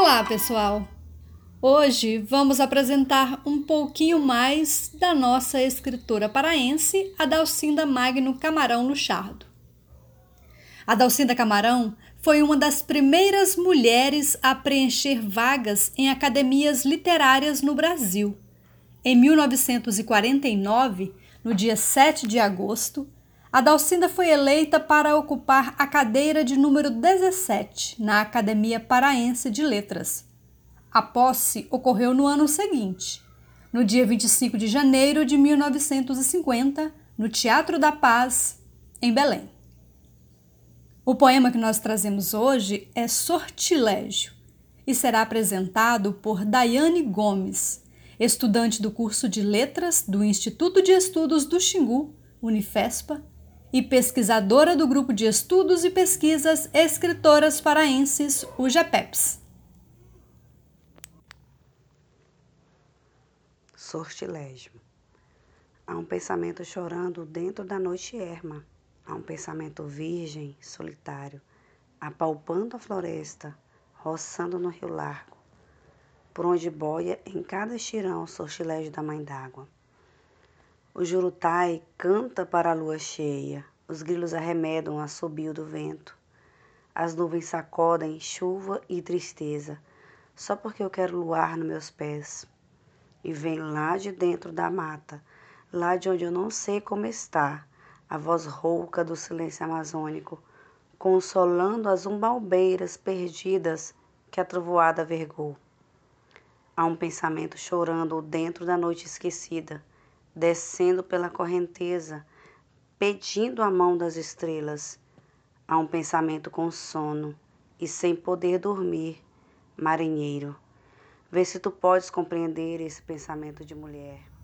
Olá, pessoal! Hoje vamos apresentar um pouquinho mais da nossa escritora paraense, Adalcinda Magno Camarão Luchardo. Adalcinda Camarão foi uma das primeiras mulheres a preencher vagas em academias literárias no Brasil. Em 1949, no dia 7 de agosto, Adalcinda foi eleita para ocupar a cadeira de número 17 na Academia Paraense de Letras. A posse ocorreu no ano seguinte, no dia 25 de janeiro de 1950, no Teatro da Paz, em Belém. O poema que nós trazemos hoje é Sortilégio e será apresentado por Daiane Gomes, estudante do curso de Letras do Instituto de Estudos do Xingu, Unifespa, e pesquisadora do Grupo de Estudos e Pesquisas Escritoras Paraenses, o GEPEPS. Sortilégio. Há um pensamento chorando dentro da noite erma. Há um pensamento virgem, solitário, apalpando a floresta, roçando no rio largo, por onde boia em cada estirão o sortilégio da mãe d'água. O jurutai canta para a lua cheia, os grilos arremedam assobio do vento. As nuvens sacodem chuva e tristeza, só porque eu quero luar nos meus pés. E vem lá de dentro da mata, lá de onde eu não sei como está, a voz rouca do silêncio amazônico, consolando as umbalbeiras perdidas que a trovoada vergou. Há um pensamento chorando dentro da noite esquecida descendo pela correnteza, pedindo a mão das estrelas. Há um pensamento com sono e sem poder dormir, marinheiro. Vê se tu podes compreender esse pensamento de mulher.